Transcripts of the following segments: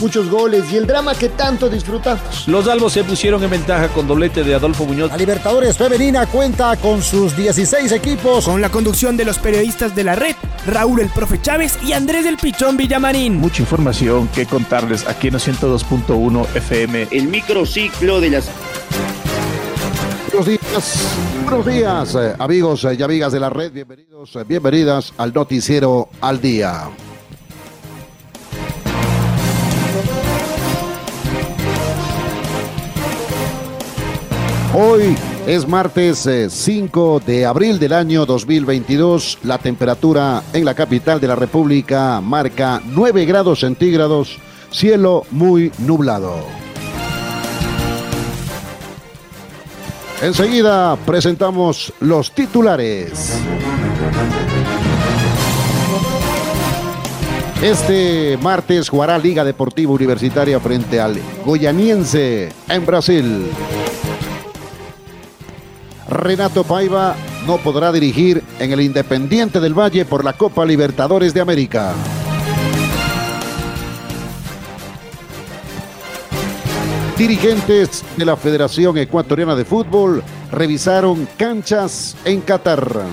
muchos goles y el drama que tanto disfrutamos. Los albos se pusieron en ventaja con doblete de Adolfo Muñoz. La Libertadores Femenina cuenta con sus 16 equipos. Con la conducción de los periodistas de la red, Raúl el Profe Chávez y Andrés del Pichón Villamarín. Mucha información que contarles aquí en 102.1 FM. El microciclo de las... Buenos días, buenos días, eh, amigos y amigas de la red, bienvenidos, eh, bienvenidas al noticiero al día. Hoy es martes 5 eh, de abril del año 2022. La temperatura en la capital de la República marca 9 grados centígrados, cielo muy nublado. Enseguida presentamos los titulares. Este martes jugará Liga Deportiva Universitaria frente al Goyaniense en Brasil. Renato Paiva no podrá dirigir en el Independiente del Valle por la Copa Libertadores de América. Dirigentes de la Federación Ecuatoriana de Fútbol revisaron canchas en Qatar.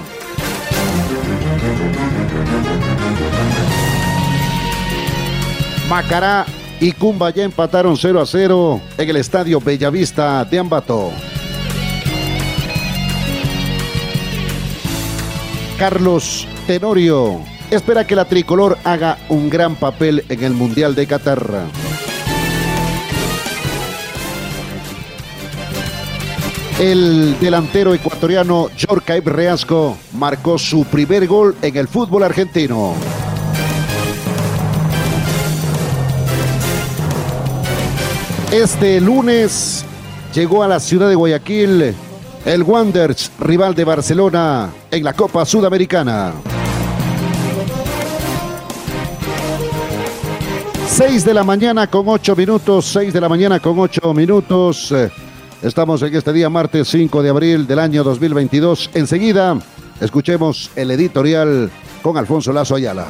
Macará y Cumba ya empataron 0 a 0 en el estadio Bellavista de Ambato. Carlos Tenorio espera que la tricolor haga un gran papel en el Mundial de Qatar. El delantero ecuatoriano Jorge Reasco marcó su primer gol en el fútbol argentino. Este lunes llegó a la ciudad de Guayaquil el Wanderers, rival de Barcelona en la Copa Sudamericana. 6 de la mañana con 8 minutos, 6 de la mañana con 8 minutos. Eh, estamos en este día martes 5 de abril del año 2022. Enseguida escuchemos el editorial con Alfonso Lazo Ayala.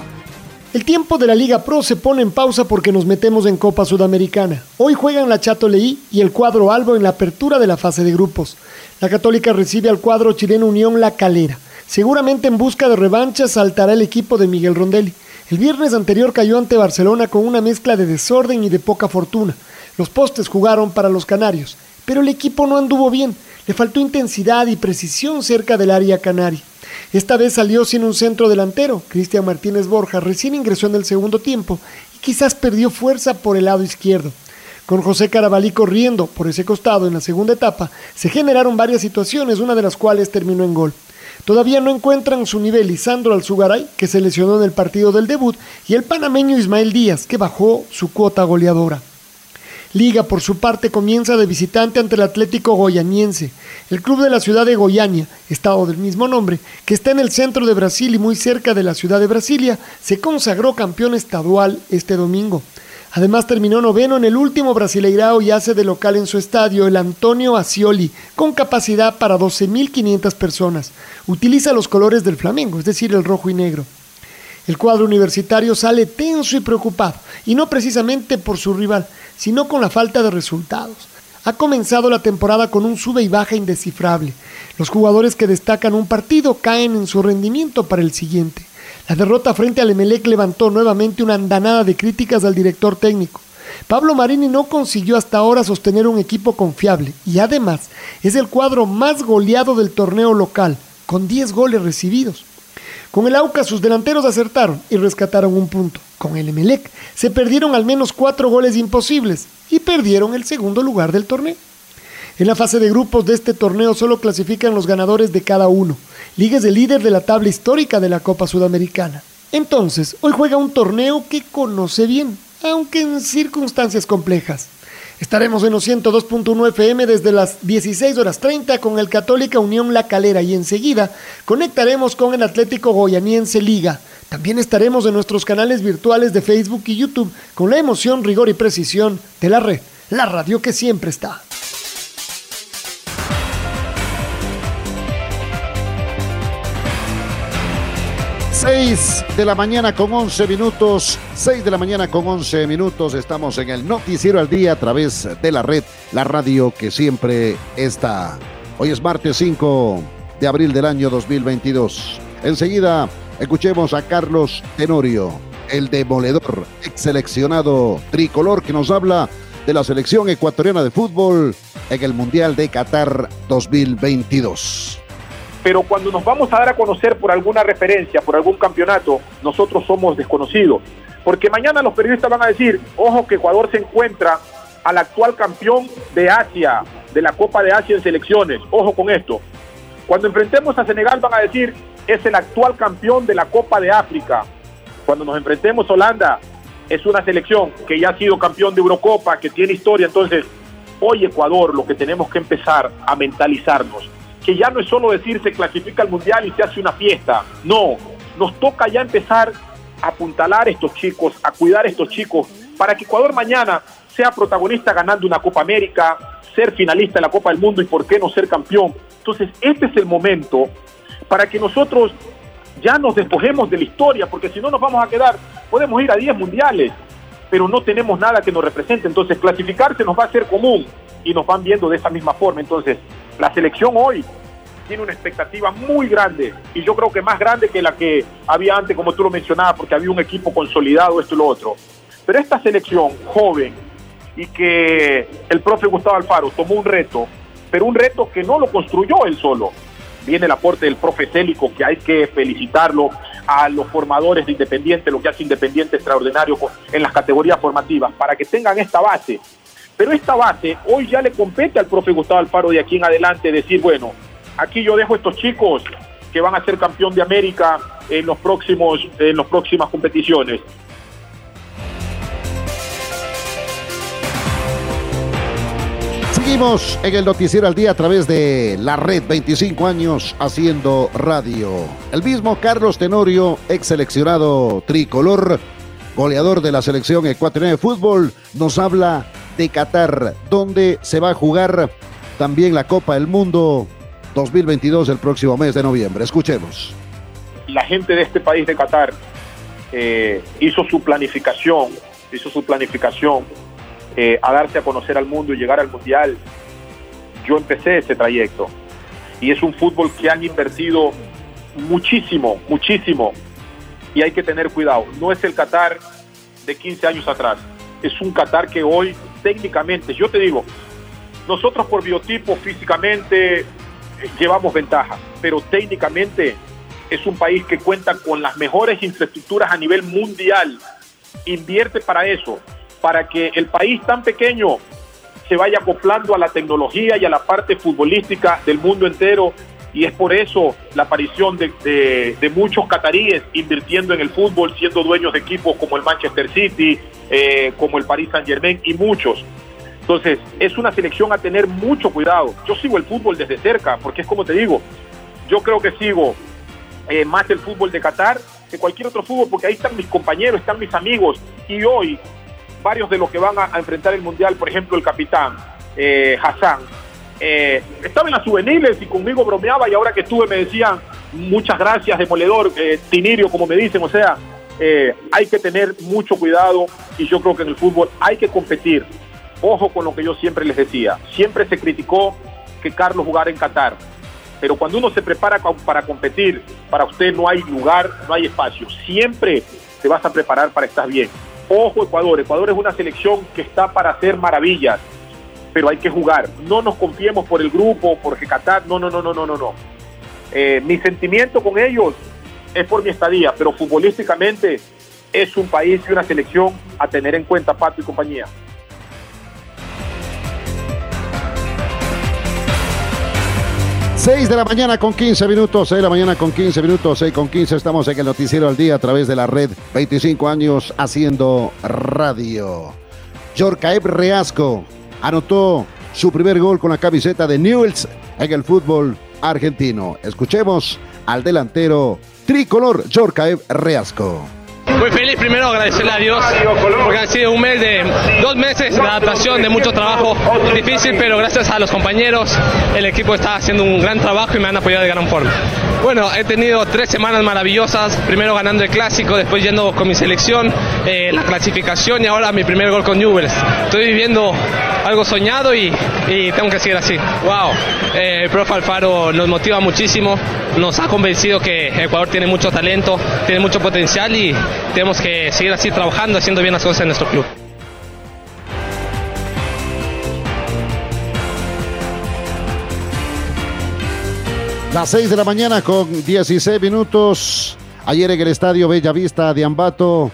El tiempo de la Liga Pro se pone en pausa porque nos metemos en Copa Sudamericana. Hoy juegan la Chato Leí y el cuadro Albo en la apertura de la fase de grupos. La Católica recibe al cuadro chileno Unión La Calera. Seguramente en busca de revancha saltará el equipo de Miguel Rondelli. El viernes anterior cayó ante Barcelona con una mezcla de desorden y de poca fortuna. Los postes jugaron para los canarios, pero el equipo no anduvo bien. Le faltó intensidad y precisión cerca del área canaria. Esta vez salió sin un centro delantero. Cristian Martínez Borja recién ingresó en el segundo tiempo y quizás perdió fuerza por el lado izquierdo. Con José Carabalí corriendo por ese costado en la segunda etapa, se generaron varias situaciones, una de las cuales terminó en gol. Todavía no encuentran su nivel Lisandro Alzugaray, que se lesionó en el partido del debut, y el panameño Ismael Díaz, que bajó su cuota goleadora. Liga, por su parte, comienza de visitante ante el Atlético Goianiense, el club de la ciudad de Goiânia, estado del mismo nombre, que está en el centro de Brasil y muy cerca de la ciudad de Brasilia, se consagró campeón estadual este domingo. Además terminó noveno en el último Brasileirao y hace de local en su estadio el Antonio Ascioli, con capacidad para 12.500 personas. Utiliza los colores del Flamengo, es decir, el rojo y negro. El cuadro universitario sale tenso y preocupado, y no precisamente por su rival, sino con la falta de resultados. Ha comenzado la temporada con un sube y baja indescifrable. Los jugadores que destacan un partido caen en su rendimiento para el siguiente. La derrota frente al Emelec levantó nuevamente una andanada de críticas al director técnico. Pablo Marini no consiguió hasta ahora sostener un equipo confiable y además es el cuadro más goleado del torneo local, con 10 goles recibidos. Con el AUCA sus delanteros acertaron y rescataron un punto. Con el Emelec se perdieron al menos cuatro goles imposibles y perdieron el segundo lugar del torneo. En la fase de grupos de este torneo solo clasifican los ganadores de cada uno. Liga es el líder de la tabla histórica de la Copa Sudamericana. Entonces, hoy juega un torneo que conoce bien, aunque en circunstancias complejas. Estaremos en los 102.1 FM desde las 16 horas 30 con el Católica Unión La Calera y enseguida conectaremos con el Atlético Goyaniense Liga También estaremos en nuestros canales virtuales de Facebook y YouTube con la emoción, rigor y precisión de la red, la radio que siempre está. 6 de la mañana con 11 minutos, 6 de la mañana con 11 minutos, estamos en el Noticiero al Día a través de la red, la radio que siempre está. Hoy es martes 5 de abril del año 2022. Enseguida escuchemos a Carlos Tenorio, el demoledor, ex seleccionado tricolor que nos habla de la selección ecuatoriana de fútbol en el Mundial de Qatar 2022 pero cuando nos vamos a dar a conocer por alguna referencia, por algún campeonato, nosotros somos desconocidos. Porque mañana los periodistas van a decir, ojo que Ecuador se encuentra al actual campeón de Asia, de la Copa de Asia en selecciones. Ojo con esto. Cuando enfrentemos a Senegal van a decir, es el actual campeón de la Copa de África. Cuando nos enfrentemos a Holanda, es una selección que ya ha sido campeón de Eurocopa, que tiene historia. Entonces, hoy Ecuador lo que tenemos que empezar a mentalizarnos que ya no es solo decir se clasifica al mundial y se hace una fiesta. No, nos toca ya empezar a apuntalar a estos chicos, a cuidar a estos chicos, para que Ecuador mañana sea protagonista ganando una Copa América, ser finalista en la Copa del Mundo y por qué no ser campeón. Entonces, este es el momento para que nosotros ya nos despojemos de la historia, porque si no nos vamos a quedar, podemos ir a 10 mundiales, pero no tenemos nada que nos represente. Entonces, clasificarse nos va a ser común y nos van viendo de esa misma forma. Entonces, la selección hoy tiene una expectativa muy grande y yo creo que más grande que la que había antes, como tú lo mencionabas, porque había un equipo consolidado, esto y lo otro. Pero esta selección joven y que el profe Gustavo Alfaro tomó un reto, pero un reto que no lo construyó él solo. Viene el aporte del profe Célico, que hay que felicitarlo a los formadores de Independiente, lo que hace Independiente extraordinario en las categorías formativas, para que tengan esta base pero esta base hoy ya le compete al profe Gustavo Alfaro de aquí en adelante decir, bueno, aquí yo dejo estos chicos que van a ser campeón de América en los próximos en las próximas competiciones. Seguimos en el Noticiero al Día a través de la red 25 años haciendo radio. El mismo Carlos Tenorio, ex seleccionado tricolor, goleador de la selección ecuatoriana de fútbol, nos habla de Qatar, donde se va a jugar también la Copa del Mundo 2022 el próximo mes de noviembre. Escuchemos. La gente de este país de Qatar eh, hizo su planificación, hizo su planificación eh, a darse a conocer al mundo y llegar al Mundial. Yo empecé ese trayecto y es un fútbol que han invertido muchísimo, muchísimo y hay que tener cuidado. No es el Qatar de 15 años atrás, es un Qatar que hoy técnicamente, yo te digo, nosotros por biotipo físicamente eh, llevamos ventaja, pero técnicamente es un país que cuenta con las mejores infraestructuras a nivel mundial. Invierte para eso, para que el país tan pequeño se vaya acoplando a la tecnología y a la parte futbolística del mundo entero. Y es por eso la aparición de, muchos cataríes invirtiendo en el fútbol, siendo dueños de equipos como el Manchester City, eh, como el Paris Saint Germain y muchos. Entonces, es una selección a tener mucho cuidado. Yo sigo el fútbol desde cerca, porque es como te digo, yo creo que sigo eh, más el fútbol de Qatar que cualquier otro fútbol, porque ahí están mis compañeros, están mis amigos, y hoy varios de los que van a, enfrentar el Mundial, por ejemplo, el capitán eh, Hassan, eh, estaba en las juveniles y conmigo bromeaba y ahora que estuve me decían muchas gracias, demoledor, Tinirio, como me dicen, o sea, eh, hay que tener mucho cuidado y yo creo que en el fútbol hay que competir. Ojo con lo que yo siempre les decía. Siempre se criticó que Carlos jugara en Qatar. Pero cuando uno se prepara para competir, para usted no hay lugar, no hay espacio. Siempre te vas a preparar para estar bien. Ojo Ecuador. Ecuador es una selección que está para hacer maravillas. Pero hay que jugar. No nos confiemos por el grupo, porque Qatar. No, no, no, no, no, no. no. Eh, mi sentimiento con ellos es por mi estadía, pero futbolísticamente es un país y una selección a tener en cuenta, Pato y compañía. Seis de la mañana con 15 minutos, 6 de la mañana con 15 minutos, 6 con 15, estamos en el noticiero al día a través de la red 25 años haciendo radio. Jorcaeb Reasco anotó su primer gol con la camiseta de Newells en el fútbol argentino. Escuchemos al delantero tricolor Jorkaev Reasco. Muy feliz primero agradecerle a Dios porque han sido un mes de dos meses de adaptación, de mucho trabajo difícil, pero gracias a los compañeros el equipo está haciendo un gran trabajo y me han apoyado de gran forma. Bueno, he tenido tres semanas maravillosas, primero ganando el clásico, después yendo con mi selección, eh, la clasificación y ahora mi primer gol con Newell's. Estoy viviendo algo soñado y, y tengo que seguir así. Wow, eh, el profe Alfaro nos motiva muchísimo, nos ha convencido que Ecuador tiene mucho talento, tiene mucho potencial y tenemos que seguir así trabajando, haciendo bien las cosas en nuestro club. Las 6 de la mañana con 16 minutos. Ayer en el estadio Bellavista de Ambato,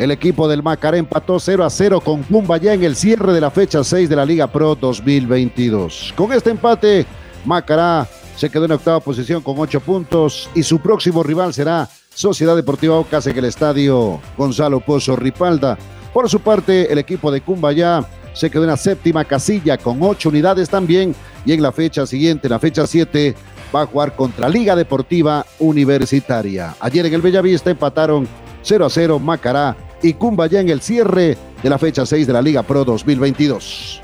el equipo del Macará empató 0 a 0 con ya en el cierre de la fecha 6 de la Liga Pro 2022. Con este empate, Macará se quedó en octava posición con 8 puntos y su próximo rival será Sociedad Deportiva Ocas en el estadio Gonzalo Pozo Ripalda. Por su parte, el equipo de Cumbayá se quedó en la séptima casilla con 8 unidades también y en la fecha siguiente, la fecha 7, va a jugar contra Liga Deportiva Universitaria. Ayer en el Bellavista empataron 0 a 0 Macará y Cumbayá en el cierre de la fecha 6 de la Liga Pro 2022.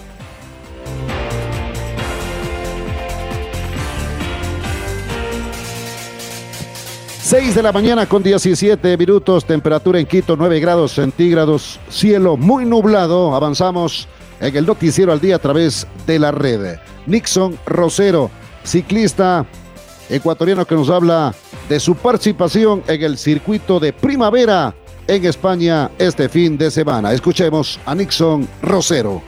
Seis de la mañana con 17 minutos, temperatura en Quito 9 grados centígrados, cielo muy nublado. Avanzamos en el noticiero al día a través de la red. Nixon Rosero, ciclista ecuatoriano que nos habla de su participación en el circuito de primavera en España este fin de semana. Escuchemos a Nixon Rosero.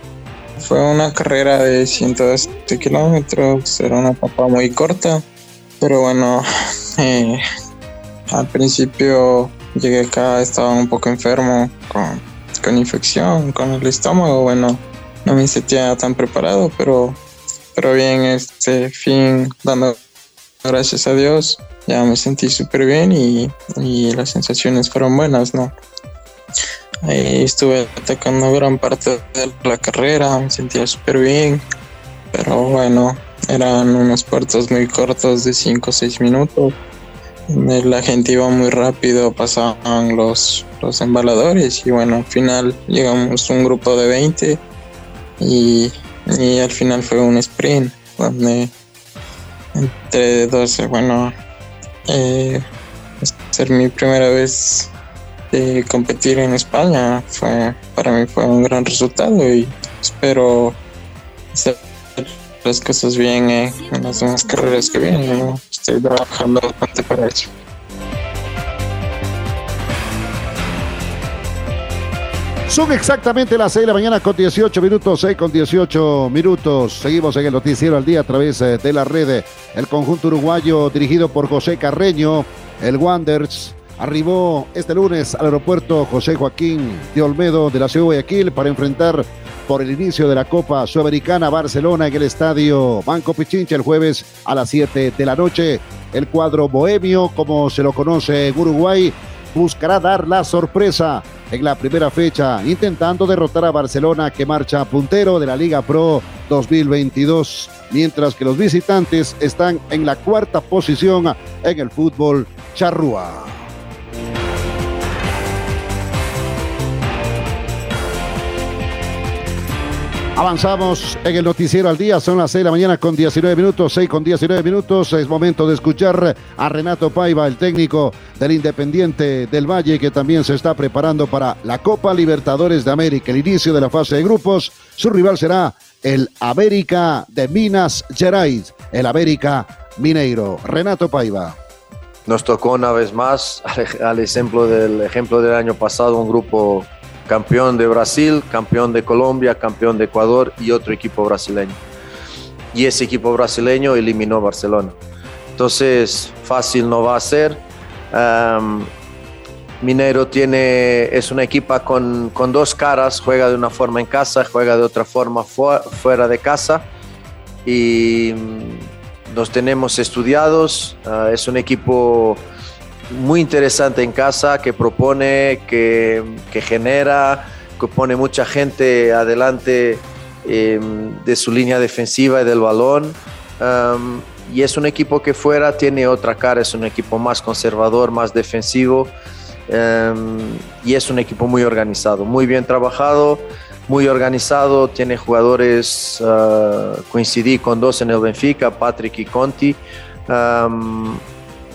Fue una carrera de 120 kilómetros, era una etapa muy corta, pero bueno, eh, al principio llegué acá, estaba un poco enfermo, con, con infección, con el estómago, bueno, no me sentía tan preparado, pero, pero bien, este fin dando gracias a Dios, ya me sentí súper bien y, y, las sensaciones fueron buenas, ¿no? Ahí estuve atacando gran parte de la carrera, me sentía súper bien, pero bueno, eran unos puertos muy cortos de 5 o 6 minutos la gente iba muy rápido, pasaban los, los embaladores y bueno, al final llegamos un grupo de 20 y, al final fue un sprint donde entre 12, bueno, eh, ser mi primera vez de competir en España fue para mí fue un gran resultado y espero hacer las cosas bien eh, en las demás carreras que vienen. Estoy trabajando bastante para eso. Son exactamente las 6 de la mañana con 18 minutos, 6 con 18 minutos. Seguimos en el noticiero al día a través eh, de la red. El conjunto uruguayo dirigido por José Carreño, el Wanderers, arribó este lunes al aeropuerto José Joaquín de Olmedo de la ciudad de Guayaquil para enfrentar por el inicio de la Copa Sudamericana Barcelona en el estadio Banco Pichincha el jueves a las 7 de la noche. El cuadro bohemio, como se lo conoce en Uruguay, buscará dar la sorpresa en la primera fecha, intentando derrotar a Barcelona que marcha puntero de la Liga Pro 2022, mientras que los visitantes están en la cuarta posición en el fútbol charrúa. Avanzamos en el noticiero al día, son las 6 de la mañana con 19 minutos, 6 con 19 minutos, es momento de escuchar a Renato Paiva, el técnico del Independiente del Valle, que también se está preparando para la Copa Libertadores de América, el inicio de la fase de grupos, su rival será el América de Minas Gerais, el América Mineiro. Renato Paiva. Nos tocó una vez más, al ejemplo del ejemplo del año pasado, un grupo campeón de Brasil, campeón de Colombia, campeón de Ecuador y otro equipo brasileño. Y ese equipo brasileño eliminó Barcelona. Entonces, fácil no va a ser. Mineiro tiene, es una equipa con, con, dos caras, juega de una forma en casa, juega de otra forma fuera de casa. Y mm, nos tenemos estudiados, ah, es un equipo muy interesante en casa, que propone, que, genera, que pone mucha gente adelante em, de su línea defensiva y del balón. y es un equipo que fuera tiene otra cara, es un equipo más conservador, más defensivo em, y es un equipo muy organizado, muy bien trabajado, muy organizado, tiene jugadores, uh, coincidí con dos en el Benfica, Patrick y Conti. Um,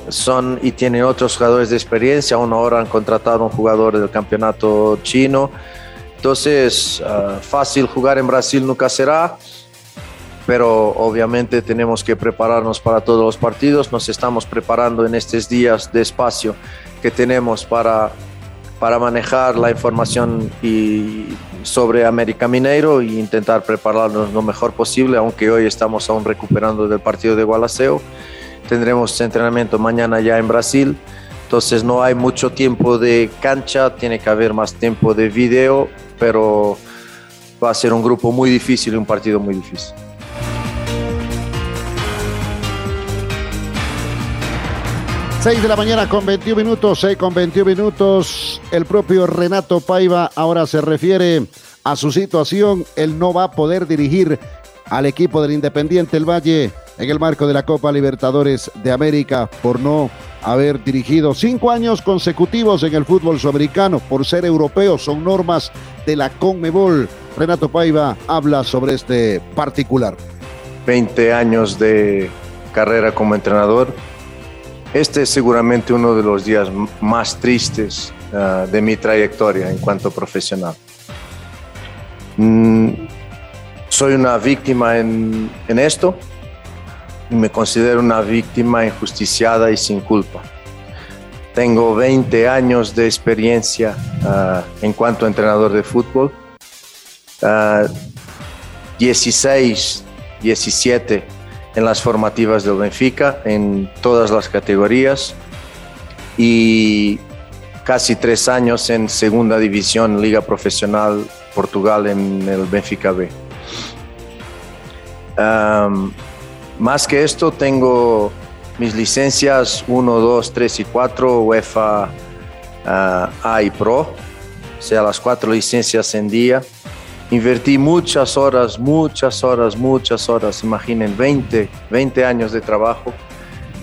son y tienen otros jugadores de experiencia, aún ahora han contratado un jugador del campeonato chino. Entonces, uh, fácil jugar en Brasil nunca será, pero obviamente tenemos que prepararnos para todos los partidos. Nos estamos preparando en estos días de espacio que tenemos para, para manejar la información y sobre América Mineiro e intentar prepararnos lo mejor posible, aunque hoy estamos aún recuperando del partido de Gualaceo. Tendremos entrenamiento mañana ya en Brasil, entonces no hay mucho tiempo de cancha, tiene que haber más tiempo de video, pero va a ser un grupo muy difícil y un partido muy difícil. 6 de la mañana con 21 minutos, 6 con 21 minutos. El propio Renato Paiva ahora se refiere a su situación. Él no va a poder dirigir al equipo del Independiente El Valle en el marco de la Copa Libertadores de América por no haber dirigido cinco años consecutivos en el fútbol sudamericano por ser europeo. Son normas de la Conmebol. Renato Paiva habla sobre este particular. 20 años de carrera como entrenador este es seguramente uno de los días más tristes uh, de mi trayectoria en cuanto profesional. Mm, soy una víctima en, esto y me considero una víctima injusticiada y sin culpa. Tengo 20 años de experiencia uh, en cuanto a entrenador de fútbol, uh, 16, 17 en las formativas del Benfica, en todas las categorías y casi tres años en segunda división, Liga Profesional Portugal en el Benfica B. más que esto, tengo mis licencias 1, 2, 3 y 4, UEFA y Pro, o sea, las cuatro licencias en día. Invertí muchas horas, muchas horas, muchas horas, imaginen, 20, 20 años de trabajo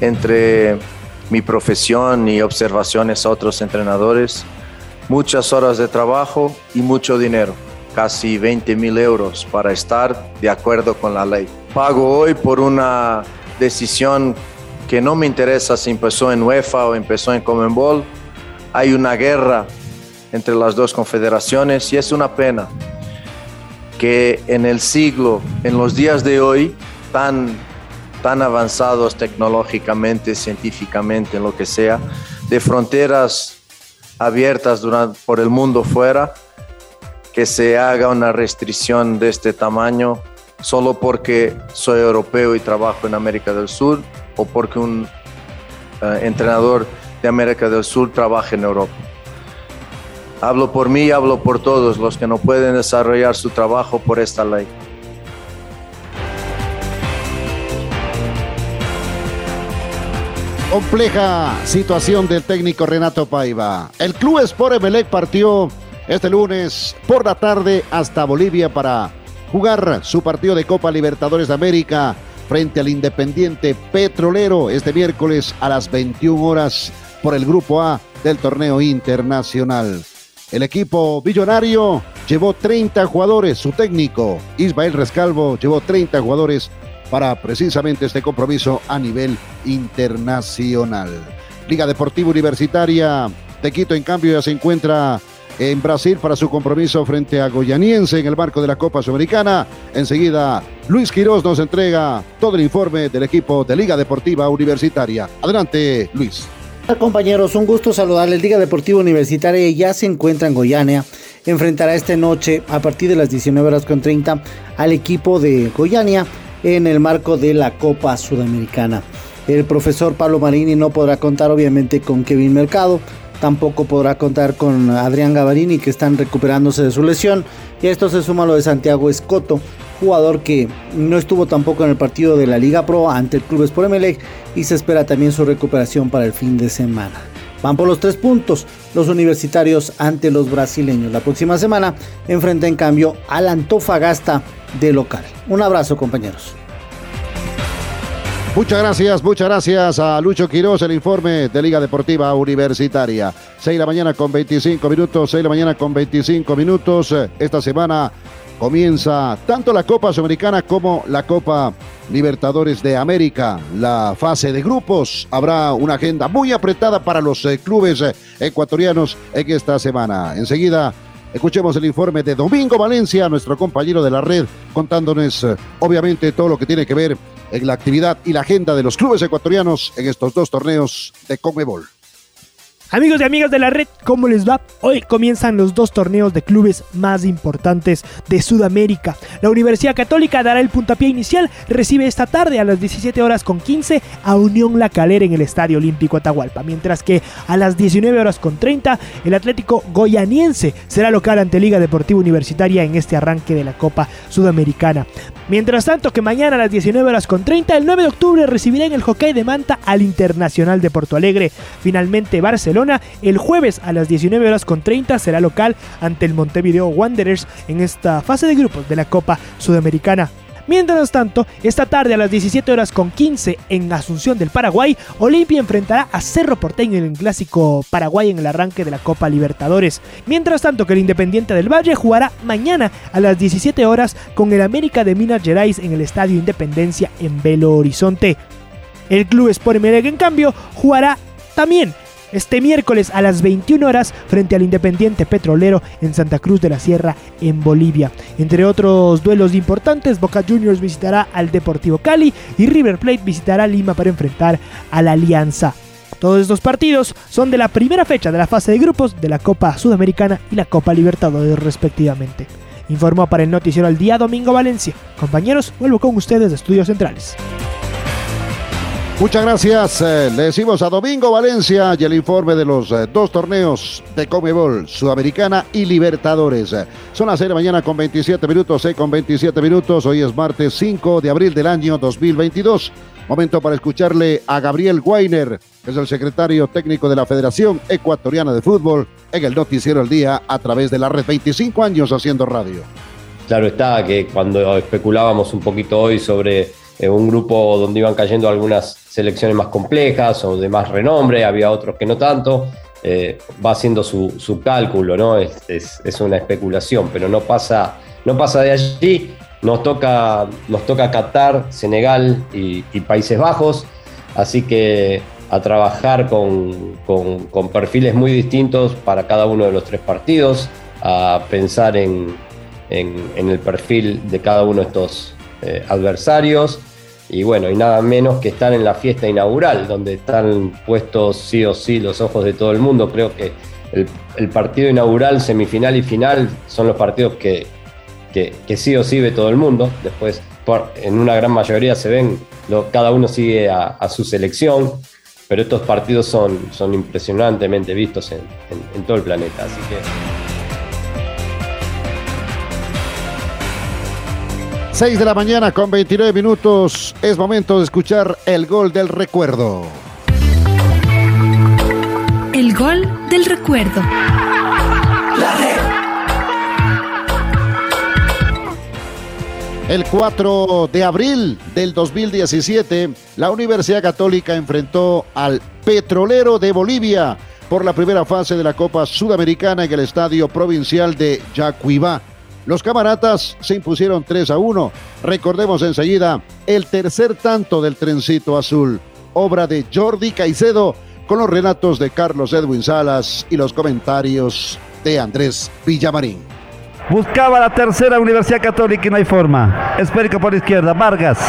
entre mi profesión y observaciones a otros entrenadores, muchas horas de trabajo y mucho dinero, casi 20 mil euros para estar de acuerdo con la ley. Pago hoy por una decisión que no me interesa si empezó en UEFA o empezó en Comenbol. Hay una guerra entre las dos confederaciones y es una pena que en el siglo, en los días de hoy, tan, tan avanzados tecnológicamente, científicamente, en lo que sea, de fronteras abiertas durante, por el mundo fuera, que se haga una restricción de este tamaño solo porque soy europeo y trabajo en América del Sur o porque un eh, entrenador de América del Sur trabaja en Europa. Hablo por mí, hablo por todos los que no pueden desarrollar su trabajo por esta ley. Compleja situación del técnico Renato Paiva. El Club Sport Emelec partió este lunes por la tarde hasta Bolivia para jugar su partido de Copa Libertadores de América frente al Independiente Petrolero este miércoles a las 21 horas por el Grupo A del torneo internacional. El equipo billonario llevó 30 jugadores, su técnico Ismael Rescalvo llevó 30 jugadores para precisamente este compromiso a nivel internacional. Liga Deportiva Universitaria de Quito, en cambio, ya se encuentra en Brasil para su compromiso frente a Goyaniense en el marco de la Copa Sudamericana. Enseguida, Luis Quirós nos entrega todo el informe del equipo de Liga Deportiva Universitaria. Adelante, Luis. Compañeros, un gusto saludarles. Liga Deportiva Universitaria ya se encuentra en Goiânia. Enfrentará esta noche a partir de las 19 horas con 30 al equipo de Goiânia en el marco de la Copa Sudamericana. El profesor Pablo Marini no podrá contar obviamente con Kevin Mercado, tampoco podrá contar con Adrián Gavarini que están recuperándose de su lesión y a esto se suma lo de Santiago Escoto, jugador que no estuvo tampoco en el partido de la Liga Pro ante el Club Sport Emelec y se espera también su recuperación para el fin de semana. Van por los tres puntos los universitarios ante los brasileños. La próxima semana enfrenta en cambio al Antofagasta de local. Un abrazo compañeros. Muchas gracias, muchas gracias a Lucho Quiroz, el informe de Liga Deportiva Universitaria. 6 de la mañana con 25 minutos, 6 de la mañana con 25 minutos. Esta semana comienza tanto la Copa Sudamericana como la Copa Libertadores de América. La fase de grupos habrá una agenda muy apretada para los eh, clubes eh, ecuatorianos en esta semana. Enseguida Escuchemos el informe de Domingo Valencia, nuestro compañero de la red, contándonos eh, obviamente todo lo que tiene que ver en la actividad y la agenda de los clubes ecuatorianos en estos dos torneos de Conmebol. Amigos y amigas de la red, ¿cómo les va? Hoy comienzan los dos torneos de clubes más importantes de Sudamérica. La Universidad Católica dará el puntapié inicial, recibe esta tarde a las 17 horas con 15 a Unión La Calera en el Estadio Olímpico Atahualpa, mientras que a las 19 horas con 30 el Atlético Goyaniense será local ante Liga Deportiva Universitaria en este arranque de la Copa Sudamericana. Mientras tanto que mañana a las 19 horas con 30, el 9 de octubre recibirá en el Hockey de Manta al Internacional de Porto Alegre. Finalmente Barcelona el jueves a las 19 horas con 30 será local ante el Montevideo Wanderers en esta fase de grupos de la Copa Sudamericana. Mientras tanto, esta tarde a las 17 horas con 15 en Asunción del Paraguay, Olimpia enfrentará a Cerro Porteño en el clásico Paraguay en el arranque de la Copa Libertadores. Mientras tanto que el Independiente del Valle jugará mañana a las 17 horas con el América de Minas Gerais en el Estadio Independencia en Belo Horizonte. El Club Sport Emelec en cambio jugará también este miércoles a las 21 horas frente al Independiente Petrolero en Santa Cruz de la Sierra en Bolivia. Entre otros duelos importantes, Boca Juniors visitará al Deportivo Cali y River Plate visitará Lima para enfrentar a la Alianza. Todos estos partidos son de la primera fecha de la fase de grupos de la Copa Sudamericana y la Copa Libertadores respectivamente. Informó para el noticiero al día Domingo Valencia. Compañeros, vuelvo con ustedes de Estudios Centrales. Muchas gracias. Eh, le decimos a Domingo Valencia y el informe de los eh, dos torneos de Comebol, Sudamericana y Libertadores. son las 6 de mañana con 27 minutos, 6 con 27 minutos. Hoy es martes 5 de abril del año 2022. Momento para escucharle a Gabriel Weiner, que es el secretario técnico de la Federación Ecuatoriana de Fútbol, en el Noticiero El Día a través de la red 25 años haciendo radio. Claro está que cuando especulábamos un poquito hoy sobre eh, un grupo donde iban cayendo algunas selecciones más complejas o de más renombre, había otros que no tanto. Eh, va haciendo su, cálculo, ¿no? Es, una especulación, pero no pasa, no pasa de allí. Nos toca, nos toca Qatar, Senegal y, Países Bajos, así que a trabajar con, perfiles muy distintos para cada uno de los tres partidos, a pensar en, el perfil de cada uno de estos eh, adversarios y bueno, y nada menos que estar en la fiesta inaugural, donde están puestos sí o sí los ojos de todo el mundo. Creo que el, partido inaugural, semifinal y final son los partidos que, que, sí o sí ve todo el mundo. Después, en una gran mayoría se ven, cada uno sigue a, su selección, pero estos partidos son, son impresionantemente vistos en, en todo el planeta. Así que. 6 de la mañana con 29 minutos. Es momento de escuchar el gol del recuerdo. El gol del recuerdo. El 4 de abril del 2017, la Universidad Católica enfrentó al Petrolero de Bolivia por la primera fase de la Copa Sudamericana en el Estadio Provincial de Yacuibá. Los camaratas se impusieron 3 a 1. Recordemos enseguida el tercer tanto del trencito azul, obra de Jordi Caicedo, con los relatos de Carlos Edwin Salas y los comentarios de Andrés Villamarín. Buscaba la tercera Universidad Católica y no hay forma. Espérico por izquierda, Vargas.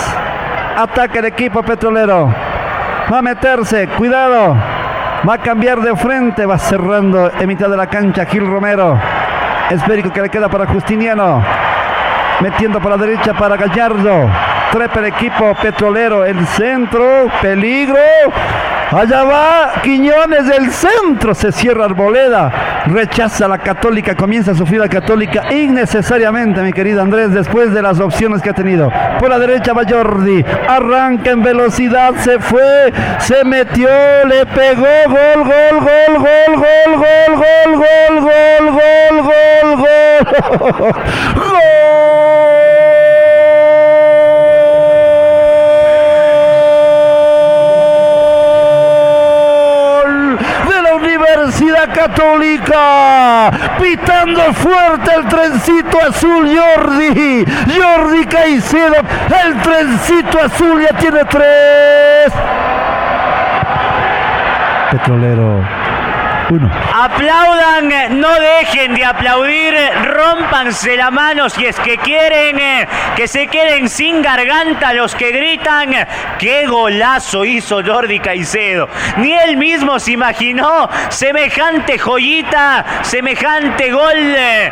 Ataca el equipo petrolero. Va a meterse, cuidado. Va a cambiar de frente, va cerrando en mitad de la cancha Gil Romero. Esférico que le queda para Justiniano. Metiendo por la derecha para Gallardo. Trepa el equipo petrolero. El centro. Peligro. Allá va Quiñones del centro. Se cierra Arboleda. Rechaza la Católica. Comienza a sufrir la Católica innecesariamente, mi querido Andrés, después de las opciones que ha tenido. Por la derecha va Jordi. Arranca en velocidad. Se fue. Se metió. Le pegó. Gol, gol, gol, gol, gol, gol, gol, gol, gol, gol, gol, gol. Gol. Católica. Pitando fuerte el trencito azul Jordi. Jordi Caicedo. El trencito azul ya tiene tres. Petrolero. Aplaudan, no dejen de aplaudir, rompanse la mano si es que quieren, que se queden sin garganta los que gritan. ¡Qué golazo hizo Jordi Caicedo! Ni él mismo se imaginó semejante joyita, semejante gol eh,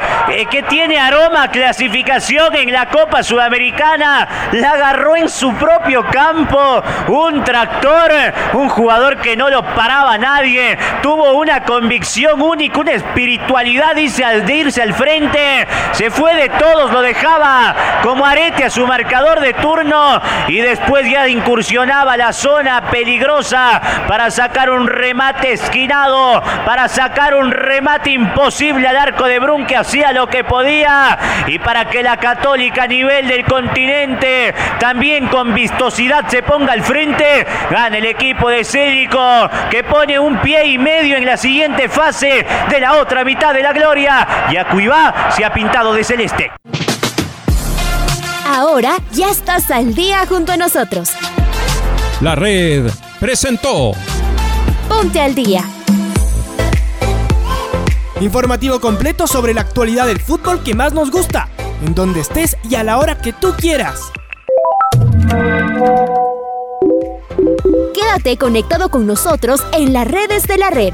que tiene aroma clasificación en la Copa Sudamericana. La agarró en su propio campo, un tractor, un jugador que no lo paraba nadie, tuvo una convicción única, una espiritualidad, dice al irse al frente, se fue de todos, lo dejaba como arete a su marcador de turno y después ya incursionaba la zona peligrosa para sacar un remate esquinado, para sacar un remate imposible al arco de Brun que hacía lo que podía y para que la católica a nivel del continente también con vistosidad se ponga al frente, gana el equipo de Célico que pone un pie y medio en la siguiente fase de la otra mitad de la gloria. Y Acuibá se ha pintado de celeste. Ahora ya estás al día junto a nosotros. La red presentó Ponte al día. Informativo completo sobre la actualidad del fútbol que más nos gusta, en donde estés y a la hora que tú quieras. Quédate conectado con nosotros en las redes de la red.